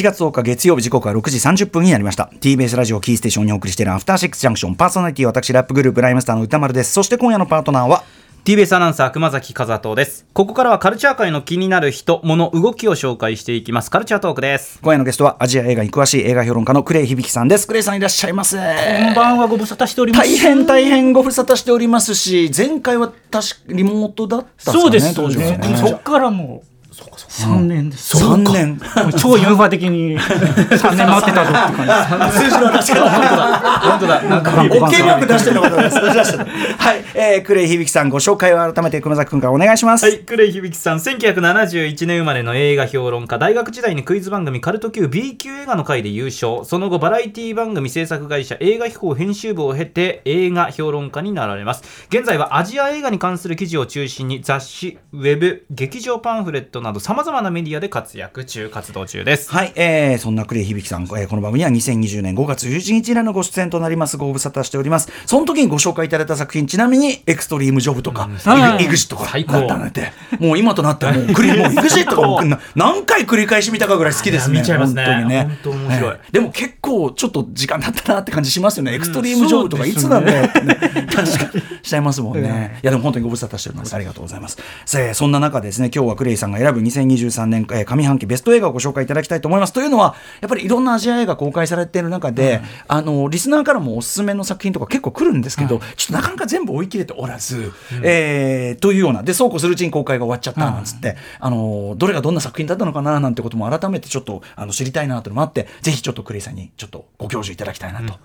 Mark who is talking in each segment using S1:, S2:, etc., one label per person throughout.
S1: 7月10日月曜日時刻は6時30分になりました。TBS ラジオキーステーションにお送りしているアフターシックスジャンクションパーソナリティ私ラップグループライムスターの歌丸です。そして今夜のパートナーは
S2: TBS アナウンサー熊崎和人です。ここからはカルチャー界の気になる人物動きを紹介していきます。カルチャートークです。
S1: 今夜のゲストはアジア映画に詳しい映画評論家のクレイ響さんです。クレイさんいらっしゃいませ
S3: こんばんは。ご無沙汰しております。
S1: 大変大変ご無沙汰しております。し前回は確かリモートだったんですかね。
S3: そうですね。そっからもう3年です、
S1: 3年。
S3: 超ユーファ的に 3年待ってたぞって感じ。
S1: 数字の確か
S2: 本当だ。なんか
S1: OK マーク出してるのかと思いますはい、えー、クレイ響さんご紹介を改めて熊崎君からお願いします、
S2: はい、クレイ響さん1971年生まれの映画評論家大学時代にクイズ番組カルト Q B 級映画の会で優勝。その後バラエティ番組制作会社映画飛行編集部を経て映画評論家になられます。現在はアジア映画に関する記事を中心に雑誌ウェブ劇場パンフレットなどさまざまなメディアで活躍中活動中です。
S1: はい、えー、そんなクレイ響さん、えーこの番組には2020年5月11日以来のご出演となります。ご無沙汰しております。その時にご紹介いただいた作品ちなみにエクストリームジョブとか、
S3: はい。
S1: イグジットとかだったなんて。もう今となってはもうクリ もうイグジットとか何回繰り返し見たかぐらい好きですね。
S2: 見ちゃいますね。
S1: 本当にね。
S2: 本当面白い。
S1: えーでも結構ちょっと時間経ったなって感じしますよね、エクストリームジョブとかいつなんだよってね、確かに。しちゃいますもんね、いやでも本当にご無沙汰しております。ありがとうございます。さあそんな中ですね今日はクレイさんが選ぶ2023年、えー上半期ベスト映画をご紹介いただきたいと思います。というのはやっぱりいろんなアジア映画公開されている中で、あのリスナーからもおすすめの作品とか結構来るんですけど、ちょっとなかなか全部追い切れておらず、えーというような。でそうこうするうちに公開が終わっちゃったなんつって、あのどれがどんな作品だったのかななんてことも改めてちょっとあの知りたいなというのもあってぜひちょっとクレイさんにちょっとご教授いただきたいなと、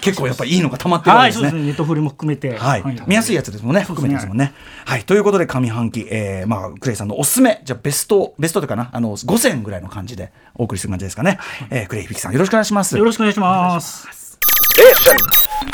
S1: 結構やっぱりいいのが溜まってるわですね。
S3: そうですね。ネットフリも含めて。
S1: はい、見やすいやつですもんね、含めてですもんね。はい、ということで上半期、えー、まあクレイさんのおすすめ、じゃあベストベストというかな、あの5選ぐらいの感じでお送りする感じですかね。えー、クレイフィキさんよろしくお願いします。
S3: よろしくお願いします。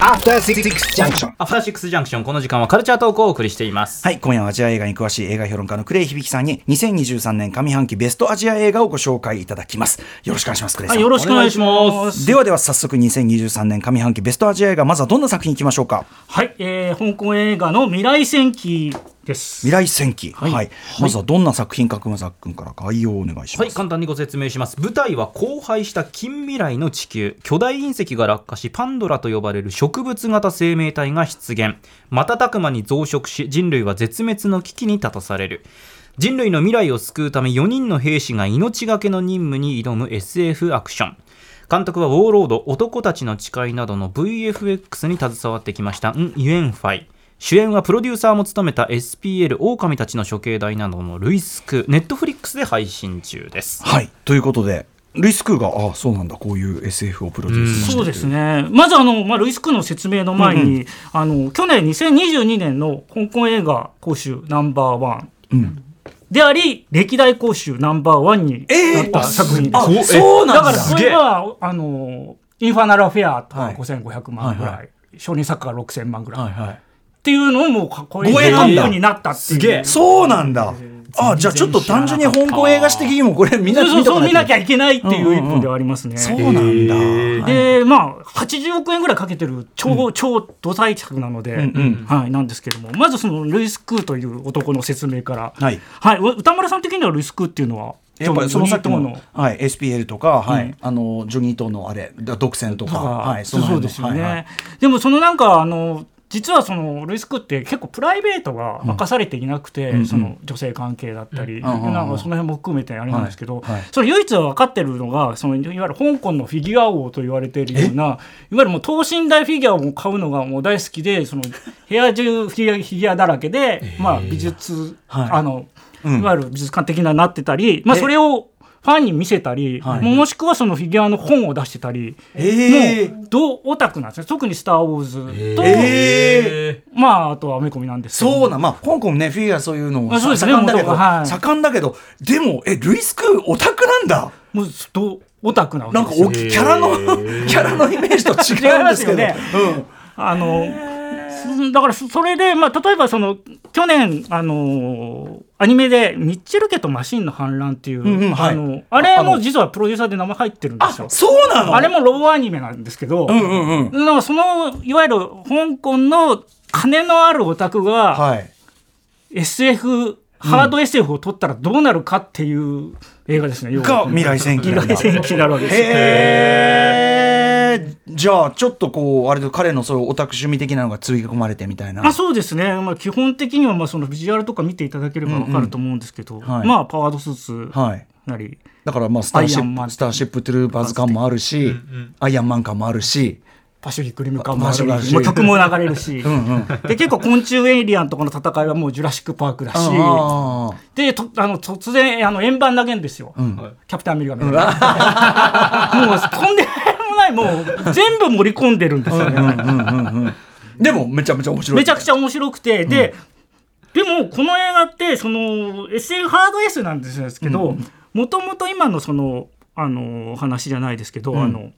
S4: After Six Junction.
S2: アフターシックスジャンクションこの時間はカルチャートークをお送りしています
S1: はい、今夜はアジア映画に詳しい映画評論家のクレイ響さんに2023年上半期ベストアジア映画をご紹介いただきます。よろしくお願いします、クレイさん。
S3: はい、よろしくお願いします。
S1: ではでは早速2023年上半期ベストアジア映画まずはどんな作品いきましょうか？
S3: はい、えー、香港映画の未来戦記です。
S1: 未来戦記。はい、
S3: はい
S1: まずはどんな作品か熊崎君から概要をお願いします。
S2: はい、簡単にご説明します。舞台は荒廃した近未来の地球。巨大隕石が落下し、パンドラと呼ばれる植物型生命体が出現。瞬く間に増殖し、人類は絶滅の危機に立たされる。人類の未来を救うため4人の兵士が命がけの任務に挑む SF アクション。監督はウォーロード、男たちの誓いなどの VFX に携わってきました、ン・ユエンファイ。主演はプロデューサーも務めた SPL 狼たちの処刑台などのルイス・クー、ネットフリックスで配信中です。
S1: はい、ということで、ルイス・クーが、ああ、そうなんだ、こういう SF をプロデュースして
S3: そうですね。まずあの、まあ、ルイス・クーの説明の前に、あの去年2022年の香港映画興収ナンバーワン
S1: うん、
S3: であり歴代興収ナンバーワンになった作品です。
S1: あ、そうなんだ。
S3: だからそれはあのインファナルアフェアとか
S1: はい
S3: 5500万ぐらい、
S1: はい
S3: 承認作家が6000万ぐらい、
S1: はいはい。
S3: っていうのもこれ
S1: 護衛なんだ。
S3: トップになったっていう。
S2: すげえ。
S1: そうなんだ。あ、じゃあちょっと単純に香港映画史的にもこれみんな
S3: そうそうそう見なきゃ
S1: い
S3: いけないっていう一本ではありますね。
S1: そうなんだ。はい。
S3: でまあ80億円ぐらいかけてる超、超土大作なので、
S1: ん。
S3: はい、なんですけども。まずそのルイス・クーという男の説明から、
S1: はい。
S3: はい、歌丸さん的にはルイス・クーっていうのは
S1: やっぱりそのさっき
S3: ジョニー
S1: の、はい、SPL とか、はい。
S3: うん
S1: あのジョニー島のあれだ独占とか、
S3: とか、
S1: はい、
S3: そうですよね、
S1: はいはい。
S3: でもそのなんかあの実はそのルイス・クーって結構プライベートが明かされていなくて、
S1: うん
S3: その女性関係だったり、
S1: ん
S3: なんかその辺も含めてあれなんですけど、
S1: はいはい。
S3: それ唯一分かってるのがそのいわゆる香港のフィギュア王と言われているようないわゆるもう等身大フィギュアを買うのがもう大好きでその部屋中フィギュアだらけで、まあ、美術、
S1: はい。
S3: あの
S1: うん。
S3: いわゆる美術館的ななってたり、まあ、
S1: え？
S3: それをファンに見せたり、
S1: はい。
S3: もしくはそのフィギュアの本を出してたり、
S1: えー。
S3: もうどオタクなんですね特に「スター・ウォーズと」
S1: え
S3: まああとはアメコミなんですけど。
S1: そうな、まあ、香港ね、フィギュアそういうのも
S3: ね。
S1: 盛んだけど、
S3: はい。
S1: 盛んだけど、でも、え、ルイス・クーオタクなんだ。
S3: もうどオタクなわけ
S1: なんか
S3: ですよ
S1: おキャラの、キャラのイメージと違うんですけど。
S3: 違いますよあのすだからそそれで、まあ、例えばその去年あのアニメで「ミッチェル家とマシンの反乱」っていう、
S1: うんうんはい
S3: あのあれも実はプロデューサーで名前入ってるんですよ。
S1: そうなの？
S3: あれもローアニメなんですけど、
S1: うんうんうん。
S3: だからそのいわゆる香港の金のあるオタクが
S1: はい。
S3: SF ハード SF を撮ったらどうなるかっていう映画ですね、要は
S1: が未来戦記
S3: 未来戦記になるわけです。
S1: へえじゃあちょっとこうあれで彼のそういうオタク趣味的なのが追加込まれてみたいな。
S3: まあ、そうですね、まあ、基本的にはまあそのビジュアルとか見ていただければ分かると思うんですけど、
S1: はい。
S3: まあパワードスーツ
S1: はい。
S3: なり、
S1: だからまあスターシップスターシップトゥルーパーズ感もあるし、アイアンマン感もああるし。
S3: パシフィックリム感もあるし、もう曲も流れるし。
S1: うんうん。
S3: で結構昆虫エイリアンとかの戦いはもうジュラシック・パークだし。
S1: あ
S3: でとあの突然あの円盤投げんですよ、
S1: ん。
S3: キャプテンアメリカみたいなもうとんでもないもう全部盛り込んでるんですよね。
S1: ーでもめちゃめちゃ面白い。
S3: めちゃくちゃ面白くて、で、でもこの映画ってその SF ハード S なんですけどもともと今のそのあの話じゃないですけど、あの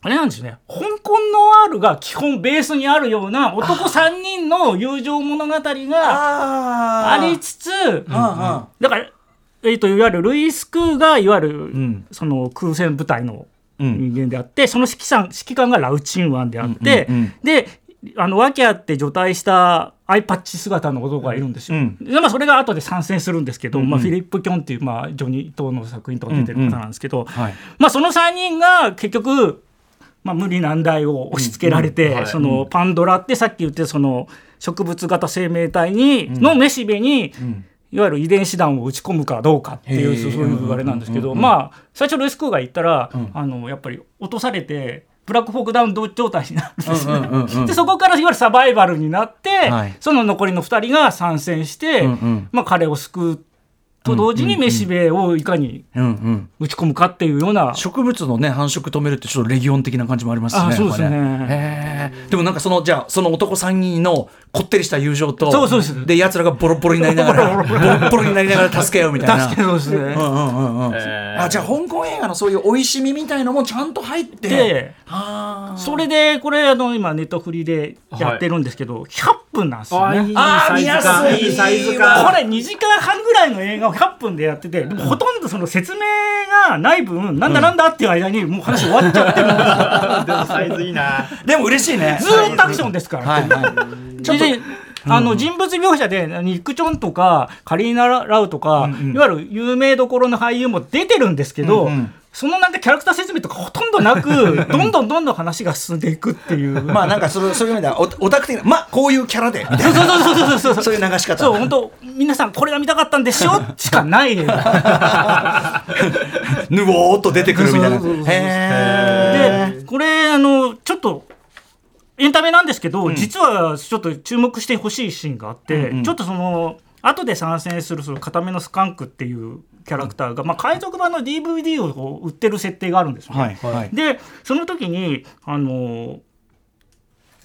S3: あれなんですよね。香港ノワールが基本ベースにあるような男3人の友情物語が
S1: あ
S3: ありつつ
S1: あ
S3: だから、えー、といわゆるルイス・クーがいわゆる、
S1: ん。
S3: その空戦部隊の
S1: うん
S3: 人間であって、その指揮官指揮官がラウチンワンであって、
S1: うんうんうん。
S3: であの訳あって除隊したアイパッチ姿の男がいるんですよ。
S1: うん。
S3: でまあ、それが後で参戦するんですけど、
S1: うんうん。
S3: まあ、フィリップ・キョンっていう、まあ、ジョニー・トーの作品とか出てる方なんですけど、
S1: はい。
S3: まあ、その3人が結局、まあ、無理難題を押し付けられて、
S2: うん。はい。
S3: そのパンドラってさっき言ってその植物型生命体に、のめしべに、いわゆる遺伝子弾を打ち込むかどうかっていうそういうあれなんですけど、まあ最初ルイス・クーが言ったら、あのやっぱり落とされてブラックフォークダウン状態になるんですね、でそこからいわゆるサバイバルになって、
S1: はい。
S3: その残りの2人が参戦して、
S1: うんうん。
S3: まあ、彼を救うと同時にめしべをいかに
S1: うんうん。
S3: 打ち込むかっていうような。
S1: 植物のね繁殖止めるってちょっとレギオン的な感じもありますしね
S3: あそうですね。
S1: でもなんかそのじゃあその男3人のこってりした友情と
S3: そうそうです
S1: で奴らがボロボロになりながら ボロボロになりながら助け合うみたいな。
S3: 助けそうですね。
S1: うんうんうんうん。
S2: えー。
S1: あじゃあ香港映画のそういう美味しみみたいのもちゃんと入って。
S3: で
S1: あー。
S3: それでこれあの今ネットフリでやってるんですけど、100分なんですよね。
S2: あいい
S1: あ見やすい。
S2: いいサイズ
S3: こ
S2: 感
S3: れ2時間半ぐらいの映画を100分でやっててでもほとんどその説明がない分なんだなんだっていう間にもう話終わっちゃってるんですよ。
S2: でもサイズいいな。
S1: でも嬉しいね。
S3: ずーっとアクションですから。
S1: はいはい。
S3: それであの人物描写でニック・チョンとかカリーナ・ラウとか、いわゆる有名どころの俳優も出てるんですけど、
S1: うんうん
S3: そのなんかキャラクター説明とかほとんどなく どんどんどんどん話が進んでいくっていう。
S1: まあなんかそれそういう意味ではオオタク的なまあこういうキャラでみたい
S3: そう
S1: な
S3: そうそうそうそうそう。
S1: そういう流し方。
S3: そう本当皆さんこれが見たかったんでしょしかない。
S1: ぬぼーっと出てくるみたいな。
S3: でこれあのちょっとエンタメなんですけど、実はちょっと注目してほしいシーンがあって、
S1: うんうん。
S3: ちょっとその後で参戦するその固めのスカンクっていうキャラクターが、まあ、海賊版の DVD を売ってる設定があるんですよ
S1: ー
S3: ね。
S1: はいはい。
S3: でその時にあの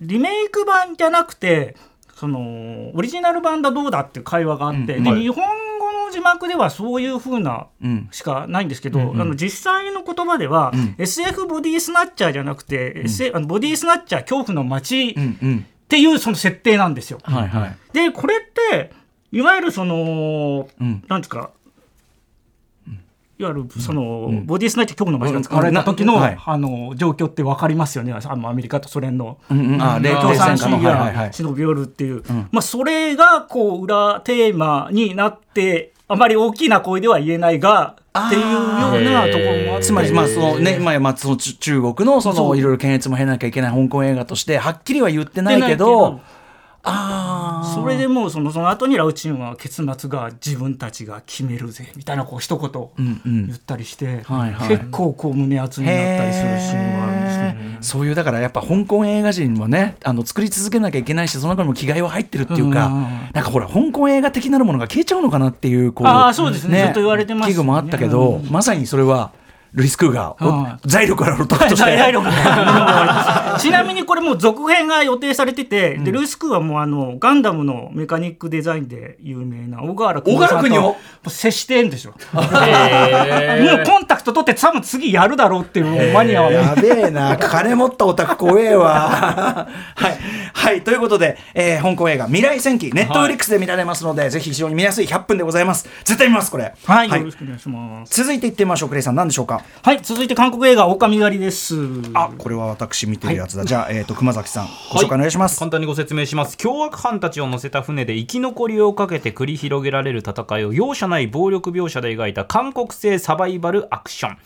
S3: リメイク版じゃなくてそのオリジナル版だどうだっていう会話があって、
S1: うん
S3: で
S2: はい。
S3: 日本語の字幕ではそういう風な
S1: うん。
S3: しかないんですけど、
S1: うんうん。
S3: あの実際の言葉では、
S1: うん。
S3: SF ボディスナッチャーじゃなくて、SF あのボディスナッチャー恐怖の街っていうその設定なんですよ。
S1: はいはい。
S3: でこれっていわゆるその、
S1: うん。
S3: なんですかいわゆるその、
S1: ん。
S3: ボディスナッチャー恐怖の街が使われた時の,、
S1: うんはい。
S3: あの状況って分かりますよね。あのアメリカとソ連の。
S1: うんうん。
S3: 共産主義が忍び寄るっていう、
S1: ん。
S3: まあ、それがこう裏テーマになってあまり大きな声では言えないがっていうようなところもあって。
S1: つまりまあそのねまあその中中国のそのいろいろ検閲も経なきゃいけない香港映画としてはっきりは言ってないけどああ
S3: それでもうそのその後にラウチンは結末が自分たちが決めるぜみたいなこう一言
S1: うんうん
S3: 言ったりして、
S1: はいはい。
S3: 結構こう胸熱になったりするシーンがあるんですよね。
S1: そういうだからやっぱ香港映画人もねあの作り続けなきゃいけないしその中にも気概は入ってるっていうか、
S3: うん。
S1: なんかほら香港映画的なるものが消えちゃうのかなっていうこう
S3: あーそうですね。ずっと言われてます
S1: 危惧もあったけど、まさにそれはルイス・クーガー、財力ある男として、
S3: はいはいちなみにこれもう続編が予定されてて、でルース・クーはもうあのガンダムのメカニックデザインで有名な小川原
S1: 小川原邦夫
S3: と接してんでしょ。
S2: へ
S3: もうコンタクト取って多分次やるだろうっていうマニアは
S1: やべえな、金持ったオタク怖えわ。はい。はい。ということで、えー香港映画、未来戦記、ネットフリックスで見られますので、ぜひ非常に見やすい100分でございます。絶対見ます、これ。
S3: はい、よろしくお願いします。
S1: 続いていってみましょう、クレイさん、何でしょうか？
S3: はい続いて韓国映画「狼狩り」です。
S1: あこれは私見てるやつだ、じゃあ、えー、と熊崎さんご紹介お願いします、
S2: 簡単にご説明します。凶悪犯たちを乗せた船で生き残りをかけて繰り広げられる戦いを容赦ない暴力描写で描いた韓国製サバイバルアクション。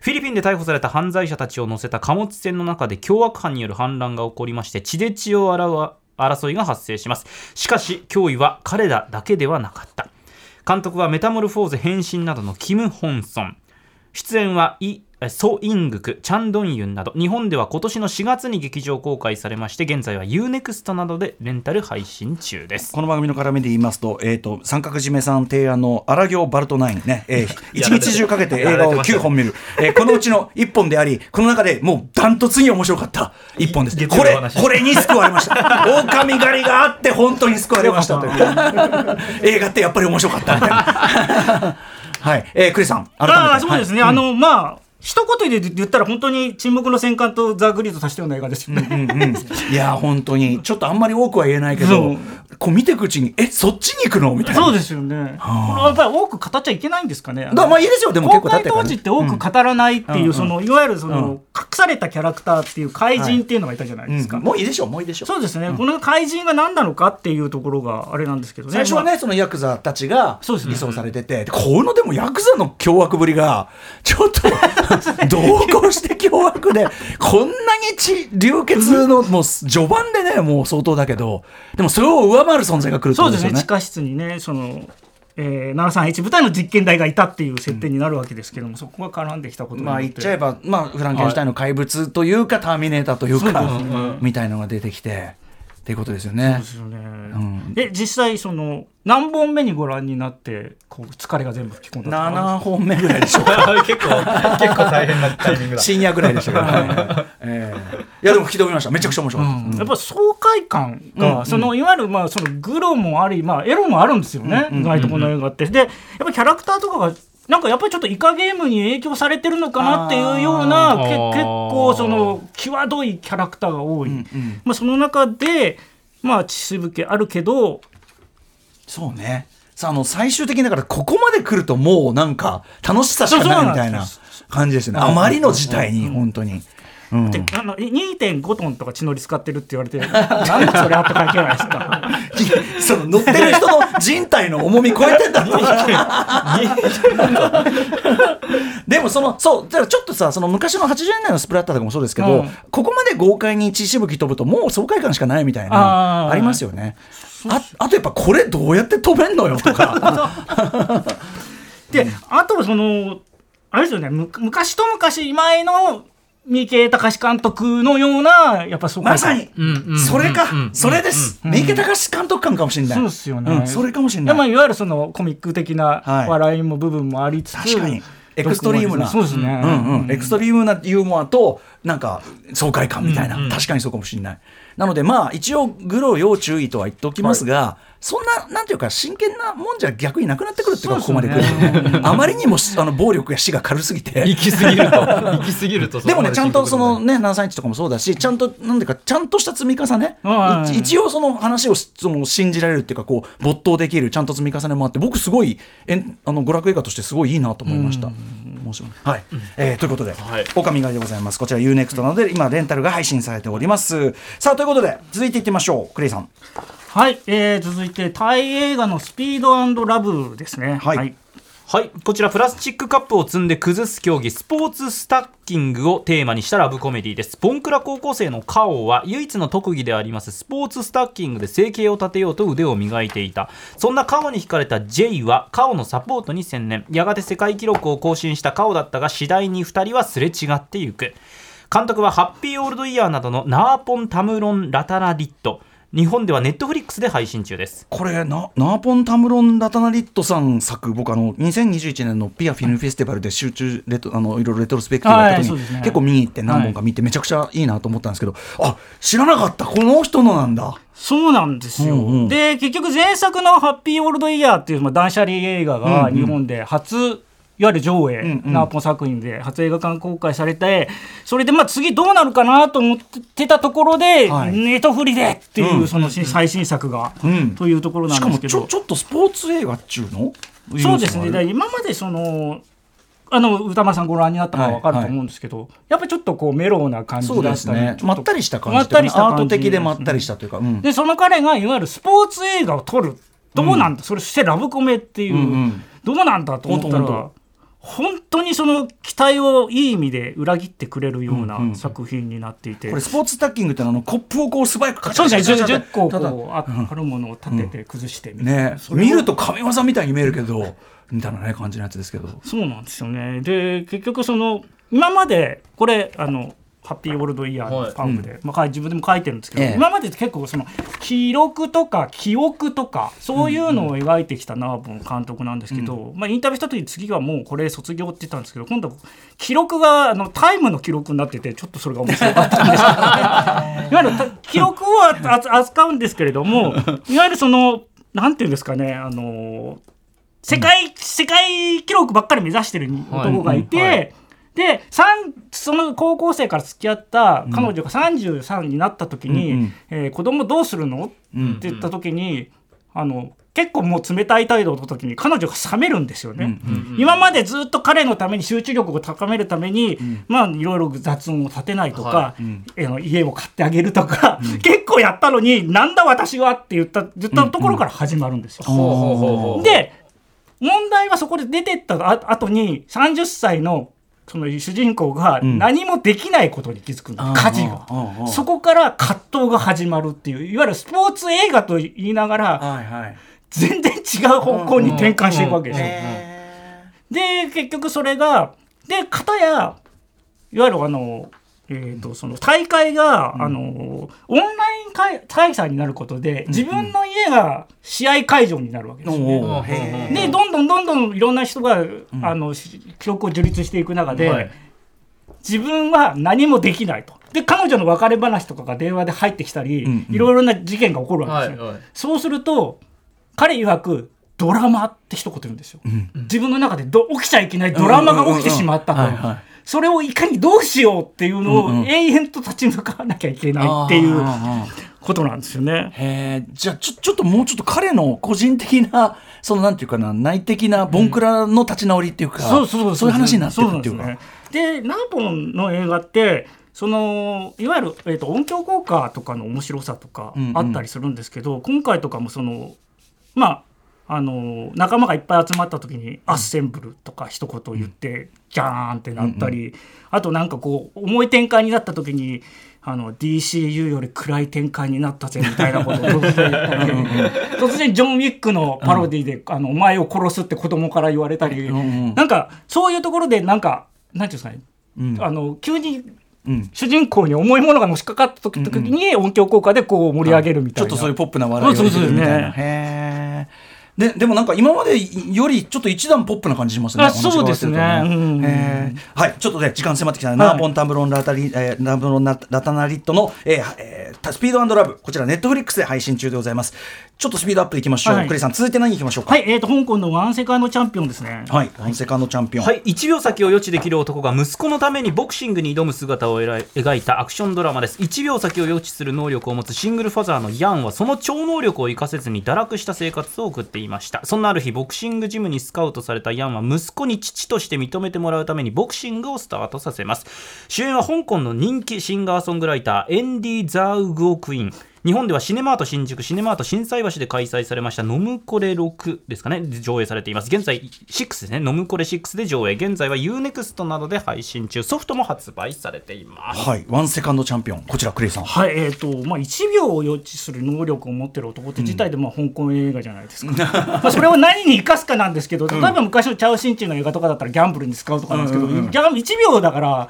S2: フィリピンで逮捕された犯罪者たちを乗せた貨物船の中で凶悪犯による反乱が起こりまして血で血を洗う争いが発生します。しかし脅威は彼らだけではなかった。監督はメタモルフォーゼ変身などのキム・ホンソン出演はイ・ソ・イングク、チャンドンユンなど日本では今年の4月に劇場公開されまして現在は UNEXT などでレンタル配信中です。
S1: この番組の絡みで言いますと,、えー、と三角締めさん提案の荒行バルトナインね、えー、一日中かけて映画を9本見る、えーこのうちの1本でありこの中でもうダントツに面白かった1本です。
S2: 月
S1: これこれに救われました。狼狩りがあって本当に救われました 映画ってやっぱり面白かったみたいなはい、えー、クリさん改めて。
S3: ああそうですね、
S1: はい。
S3: あのまあ一言で言ったら本当に沈黙の戦艦とザ・グリーズ足したような映画ですよね。
S1: うんうん、いや本当に。ちょっとあんまり多くは言えないけどこう見ていくうちにえそっちに行くの？みたいな。
S3: そうですよね。これはやっぱり多く語っちゃいけないんですかね。
S1: だまあいいですよ。でも結
S3: 公開
S1: 構経ってるからね。
S3: 当時って多く語らないっていう、
S1: うん
S3: そのいわゆるその、
S1: うん
S3: 隠されたキャラクターっていう怪人っていうのがいたじゃないですか。
S1: うんもういいでしょうもういいでしょう。
S3: そうですね、この怪人が何なのかっていうところがあれなん。ですけどね。
S1: 最初はね、
S3: まあ
S1: そのヤクザたちが
S3: そうですね
S1: 偽装されてて、このでもヤクザの凶悪ぶりがちょっと 同行して凶悪でこんなに血流血のもう序盤でねもう相当だけどでもそれを上回る存在が来るって
S3: そうですね、
S1: ことですよね
S3: 地。下室にね、その、えー、731部隊の実験台がいたっていう設定になるわけですけども、そこが絡んできたこと
S1: まあ言っちゃえば、まあ、フランケンシュタインの怪物というか、ターミネーターというか、
S3: ね。
S1: みたいのが出てきてっていうことですよ
S3: そう
S1: ね
S3: で。すよね。
S1: ん。
S3: で、実際、その、何本目にご覧になって、こう、疲れが全部吹き込んだとか
S1: ？7本目ぐらいでしょうか。
S2: 結構結構大変なタイミングだ。
S1: 深夜ぐらいでしたから、ええ。いやでも吹き飛びました。めちゃくちゃ面白かったです、
S3: やっぱ爽快感が、
S1: うん
S3: そのいわゆるまあそのグロもあり、まあ、エロもあるんですよね、
S1: うんうん
S3: 意外とこの映画って。でやっぱりキャラクターとかがなんかやっぱりちょっとイカゲームに影響されてるのかなっていうような結構その際どいキャラクターが多い、
S1: うんうん
S3: まあ、その中でまあ血しぶきあるけど
S1: そうね。さああの最終的にだからここまで来るともうなんか楽しさしかないみたいな感じですよね。あまりの事態に本当に、うん。
S3: であの2.5トンとか血のり使ってるって言われてなんでそれあって関係ないですか？
S1: その乗ってる人の人体の重み超えてんだろ でもそのそうだからちょっとさその昔の80年代のスプラッターとかもそうですけど、
S3: うん。
S1: ここまで豪快に血しぶき飛ぶともう爽快感しかないみたいな
S3: あ
S1: りますよね。ああとやっぱこれどうやって飛べんのよとか
S3: であとそのあれですよねむ昔と昔前の三池隆監督のようなやっぱそう
S1: まさに。それか。
S2: うん
S1: それです。三池隆監督感かもしれない。
S3: そうですよね。
S1: うんそれかもしれ
S3: でまあ、
S1: ない
S3: いわゆるそのコミック的な
S1: はい。
S3: 笑いも部分もありつつ、
S1: 確かに。エクストリームな。
S3: そうですね、
S1: うんうん、エクストリームなユーモアとなんか爽快感みたいな、確かにそうかもしれないなのでまあ一応グロ要注意とは言っておきますが、そんななんていうか真剣なもんじゃ逆になくなってくるっていうかここまで来る。とねあまりにもあの暴力や死が軽すぎて。
S2: 行き過ぎると行き過ぎると
S1: でもね、ちゃんとその
S2: ね
S1: ね、731とかもそうだし、ちゃんと、なんでか、ちゃんとした積み重ね、
S3: はい
S1: い一応その話をその信じられるっていうか、こう、没頭できる、ちゃんと積み重ねもあって、僕すごい、えんあの、娯楽映画としてすごいいいなと思いました。面白い。はい。えーということで、
S2: はい
S1: おかみがでございます。こちら UNEXT なので、今、レンタルが配信されております。さあ、ということで、続いていってみましょう。クレイさん。
S3: はい、えー続いてタイ映画のスピードラブですね
S1: はい
S2: はいはい。こちらプラスチックカップを積んで崩す競技スポーツスタッキングをテーマにしたラブコメディです。ボンクラ高校生のカオは唯一の特技であります。スポーツスタッキングで生計を立てようと腕を磨いていた。そんなカオに惹かれた J はカオのサポートに専念。やがて世界記録を更新したカオだったが次第に2人はすれ違っていく。監督はハッピーオールドイヤーなどのナーポン・タムロン・ラタナリット。日本ではネットフリックスで配信中です。
S1: これなナーポン・タムロン・ラタナリットさん作僕あの2021年のピアフィルムフェスティバルで集中レトあのいろいろレトロスペクティブやった時に、
S3: ね。
S1: 結構見に行って何本か見てめちゃくちゃいいなと思ったんですけど、あ知らなかった。この人のなんだ。
S3: そうなんですよ、
S1: うんうん。
S3: で結局前作の「ハッピーオールドイヤー」っていう、まあ、断捨離映画が日本で初、いわゆる上映、
S1: うんうん。
S3: ナーポン作品で初映画館公開されてそれでまあ次どうなるかなと思ってたところで、
S1: はい。
S3: ネトフリでっていう、
S1: うん。
S3: その新最新作が、
S1: うん。
S3: というところなんですけど。
S1: ちょっとスポーツ映画っちゅうの？
S3: そうですね。今までそのあの歌丸さんご覧になったか分かると思うんですけど、やっぱりちょっとこうメローな感じだったり、
S1: ね。まったりした感
S3: ま
S1: じというか。
S3: ったりした感じ
S1: アート的でまったりしたというか、うん。
S3: でその彼がいわゆるスポーツ映画を撮る。どうなんだ、それしてラブコメっていう、
S1: うんうん。
S3: どうなんだと思ったら本当にその期待をいい意味で裏切ってくれるよう
S1: うんう
S3: なん。作品になっていて、
S1: これスポーツタッキングってのはあのコップをこう素早くカチ
S3: そうですね。
S1: ャカチャカチャ
S3: 10, 個こうああるものを立てて崩してみたいな。
S1: ね。
S3: それを
S1: 見ると神業みたいに見えるけどみたいなね感じのやつですけど。
S3: そうなんですよね。で結局その今までこれあのハッピーオールドイヤーのパンフで、まあ書い、自分でも書いてるんですけど、
S1: ええ。
S3: 今までって結構その記録とか記憶とかそういうのを描いてきたナーボン監督なんですけど、まあ、インタビューした時に次はもうこれ卒業って言ったんですけど今度記録があのタイムの記録になっててちょっとそれが面白かったんですけど、いわゆるた記録をあ扱うんですけれどもいわゆるそのなんていうんですかねあの世界、世界記録ばっかり目指してる男がいて、
S2: はい。うんは
S3: で三その高校生から付き合った彼女が33になった時に、
S1: うんうん。
S3: えー子供どうするの?」って
S1: うん
S3: 言った時に、あの結構もう冷たい態度の時に彼女が冷めるんですよね。今までずっと彼のために集中力を高めるために、まあいろいろ雑音を立てないとか、
S2: は
S3: え家を買ってあげるとか、結構やったのになんだ私はって言った言ったところから始まるんですよ。で問題はそこで出てったあ後に30歳のその主人公が
S1: ん。
S3: 何もできないことに気づくんだ、
S1: うん
S3: 家事が。そこから葛藤が始まるっていういわゆるスポーツ映画と言いながら
S1: はいはい。
S3: 全然違う方向に転換していくわけですよ。
S1: へ
S3: で結局それがで片やいわゆるあの、えー、とその大会が、あのオンライン開開催になることで自分の家が試合会場になるわけですよね。
S1: ーおーへー
S3: でどんどんどんどんいろんな人が、あのし記録を樹立していく中で、
S2: はい。
S3: 自分は何もできないと。で彼女の別れ話とかが電話で入ってきたり、
S1: うんうん。
S3: いろいろな事件が起こるわけですよ。
S2: はいはい。
S3: そうすると彼曰くドラマって一言言うんですよ。自分の中でど起きちゃいけないドラマが起きてしまったとそれをいかにどうしようっていうの
S1: うんうん。
S3: を永遠と立ち向かわなきゃいけないっていうことなんですよね。
S1: へえじゃあちょちょっともうちょっと彼の個人的な そのなんていうかな内的なボンクラの立ち直りっていうか、
S3: そうそうそう
S1: いう話になってるっていうか。
S3: ですね、でナーポンの映画ってそのいわゆる、えー、と音響効果とかの面白さとか
S1: うんうん。
S3: あったりするんですけど、今回とかもそのまああの仲間がいっぱい集まった時に「アッセンブル」とか一言言ってジャーンってなったり、あとなんかこう重い展開になった時にあの DCU より暗い展開になったぜみたいなことを突然言ったり突然ジョン・ウィックのパロディで、あのお前を殺すって子供から言われたり、
S1: うんうん
S3: なんかそういうところでなんかなんていうんですかね、
S1: うん。
S3: あの急に
S1: うん。
S3: 主人公に重いものがのしかかった時,、時に音響効果でこう盛り上げるみたいな、
S1: ちょっとそういうポップな笑いを入れてるみたいな。
S3: そうそうそう。
S1: へーででもなんか今までよりちょっと一段ポップな感じしますね。
S3: あそうですね。
S1: はい、ちょっとね時間迫ってきた、ナーポンタンブロンラタリ、えーナーブロンララタナリットの、えーえースピードラブ。こちらネットフリックスで配信中でございます。ちょっとスピードアップいきましょう。
S3: はい
S1: クリスさん続いて何いきましょうか？
S3: はい、えー、と香港のワンセカンドチャンピオンですね。
S1: はい、ワンセカンドチャンピオン。
S2: はい、1秒先を予知できる男が息子のためにボクシングに挑む姿を描い描いたアクションドラマです1秒先を予知する能力を持つシングルファザーのヤンはその超能力を生かせずに堕落した生活を送っていましたそんなある日ボクシングジムにスカウトされたヤンは息子に父として認めてもらうためにボクシングをスタートさせます主演は香港の人気シンガーソングライターエンディ・ザウグオクイーン日本ではシネマート新宿シネマート心斎橋で開催されました「ノムコレ6」ですかね上映されています。現在6ですね「ノムコレ6」で上映。現在は UNEXT などで配信中。ソフトも発売されています。
S1: はい、ワンセカンドチャンピオン。こちらクリスさん。
S3: はい、えーとまあ、1秒を予知する能力を持ってる男って自体でまあ香港映画じゃないですか、まあそれを何に生かすかなんですけど例えば昔のチャオ・シンチンの映画とかだったらギャンブルに使うとかなんですけど、ギャン1秒だから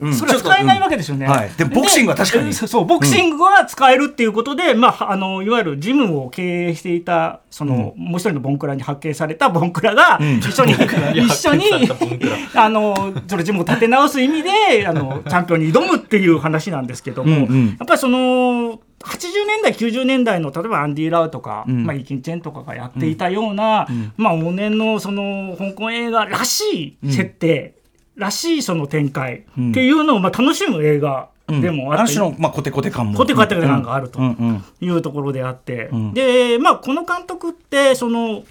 S1: うん。
S3: それは使えないわけですよね。
S1: うん。はい。でボクシングは確かに。
S3: でそうボクシングは使えるっていうことで、まあ、あのいわゆるジムを経営していたその、もう一人のボンクラに発見されたボンクラが一緒に、一緒に あのそのジムを立て直す意味であのチャンピオンに挑むっていう話なんですけども、
S1: うんうん。
S3: やっぱりその80年代90年代の例えばアンディ・ラウとか、
S1: ん。
S3: まあ、イキン・チェンとかがやっていたような、まあ、往年のその香港映画らしい設定、らしいその展開っていうのをまあ楽しむ映画でもあって、
S1: ある種の、まあ、コテコテ感も。
S3: コテコテ感があると
S1: うんうん
S3: いうところであって、
S1: ん。
S3: でまあこの監督ってその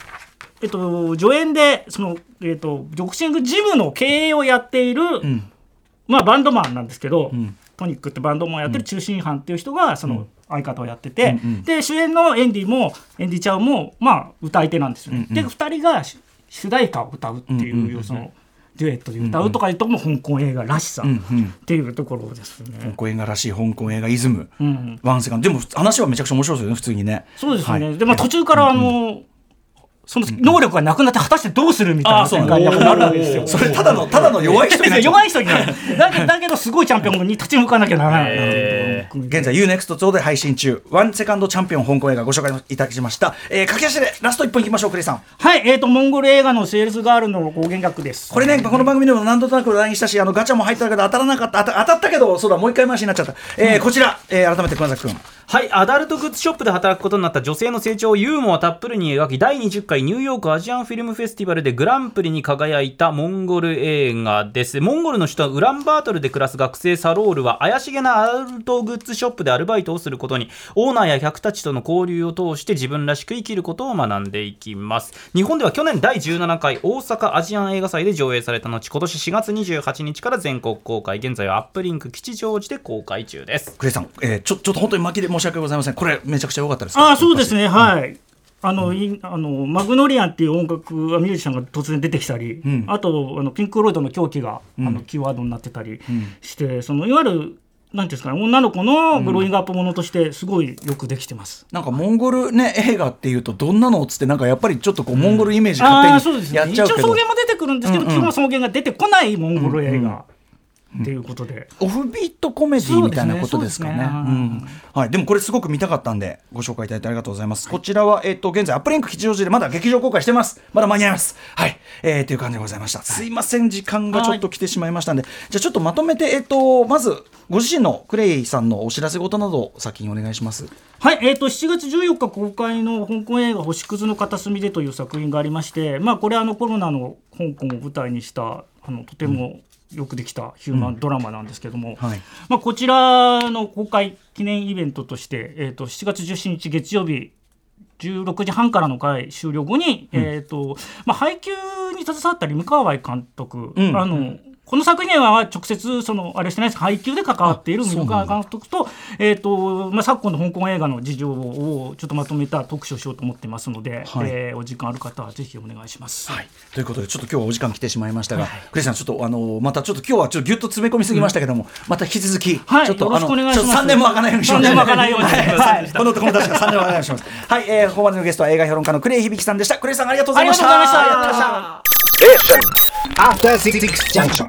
S3: えっと、助演でその、えっと、ボクシングジムの経営をやっている、
S1: ん。
S3: まあ、バンドマンなんですけど、
S1: ん。
S3: トニックってバンドマンをやってる中心犯っていう人がその相方をやってて、
S1: うんうん。
S3: で主演のエンディもエンディちゃんも、まあ、歌い手なんですよね。
S1: うんうん。
S3: で2人が主主題歌を歌うっていう,、
S1: うんうんうん。
S3: そのデュエットで歌うとかいうとこも香港映画らしさ
S1: うんうん。
S3: っていうところですね。
S1: 香港映画らしい香港映画イズム、
S3: うん。
S1: ワンセカンド。でも話はめちゃくちゃ面白いですよね普通にね。
S3: そうですね、
S1: はい。
S3: でも途中からあの、その能力がなくなって果たしてどうするみたいな展開になるんですよ。
S1: それただのただの弱い人になっちゃう。
S3: 弱い人になる。だけだけどすごいチャンピオンに立ち向かなきゃならない
S2: へ
S1: 現在 UNEXT 上で配信中。ワンセカンドチャンピオン香港映画ご紹介いただきました、えー、駆け足でラスト1本いきましょうクレイさん。
S3: はいえー、とモンゴル映画のセールスガールの語源学です。
S1: これね、この番組でも何度となく話題にしたし、あのガチャも入ったけど当たらなかった、当た当たったけど、そうだ、もう一回回しになっちゃった。えーこちら、えー改めて熊崎君。
S2: はい、アダルトグッズショップで働くことになった女性の成長をユーモアたっぷりに描き、第20回ニューヨークアジアンフィルムフェスティバルでグランプリに輝いたモンゴル映画です。モンゴルの首都ウランバートルで暮らす学生サロールは、怪しげなアダルトグッズショップでアルバイトをすることに、オーナーや客たちとの交流を通して自分らしく生きることを学んでいきます。日本では去年第17回大阪アジアン映画祭で上映された後、今年4月28日から全国公開、現在はアップリンク吉祥寺で公開中です。
S1: クリスさん、えーちょちょっと本当に巻きで申し訳ございません。これ、めちゃくちゃ良かったですか？
S3: ああそうですね。はい。あのいあのマグノリアンっていう音楽ミュージシャンが突然出てきたり、
S1: ん。
S3: あとあのピンク・ロイドの狂気が、あのキーワードになってたりして、そのいわゆるなんですかね女の子のグローイングアップものとしてすごいよくできてます。
S1: なんかモンゴルね映画っていうとどんなのっつってなんかやっぱりちょっとこうモンゴルイメージ勝手に
S3: そうですね。一応
S1: やっちゃうけど、
S3: 草原も出てくるんですけど、基本草原が出てこないモンゴル映画っていうことで、
S1: オフビートコメディみたいなことですかね。
S3: ね
S1: うんはい、でもこれすごく見たかったんでご紹介いただいてありがとうございます。こちらはえっ、と現在アップリンク吉祥寺でまだ劇場公開してます。まだ間に合います。はい、えー、という感じでございました。すいません時間がちょっと来てしまいましたんで、じゃあちょっとまとめてえっ、とまずご自身のクレイさんのお知らせ事などを先にお願いします。
S3: はい、えー、と7月14日公開の香港映画「星屑の片隅で」という作品がありまして、まあ、これはあのコロナの香港を舞台にしたあのとてもよくできたヒューマンドラマなんですけども、
S1: はい。
S3: まあ、こちらの公開記念イベントとして、えー、と7月17日月曜日16時半からの回終了後に、えーとまあ、配給に携わったリム・カーワイ監督、
S1: うん。
S3: あのこの作品には直接そのあれしてないです配給で関わっているミルカー監督と,、えーとまあ、昨今の香港映画の事情をちょっとまとめた特集をしようと思ってますので、
S1: はい。
S3: えーお時間ある方はぜひお願いします。
S1: はい、ということでちょっと今日はお時間来てしまいましたが、クレイさんちょっとあのまたちょっと今日はちょっとぎゅっと詰め込みすぎましたけども、また引き続き、
S3: はい。
S1: ちょっと
S3: よろしくお願いします。
S1: ちょっと3年も開かないようにしましょう
S3: 三年も開かないように
S1: はい。
S3: すいません
S1: はい。このこの確か3年も開かないようにします。はい、えー、ここまでのゲストは映画評論家のクレイ響さんでした。クレイさんありがとうございました。
S3: ありがとうございました。
S1: ありがとうございました
S4: After Six Junction.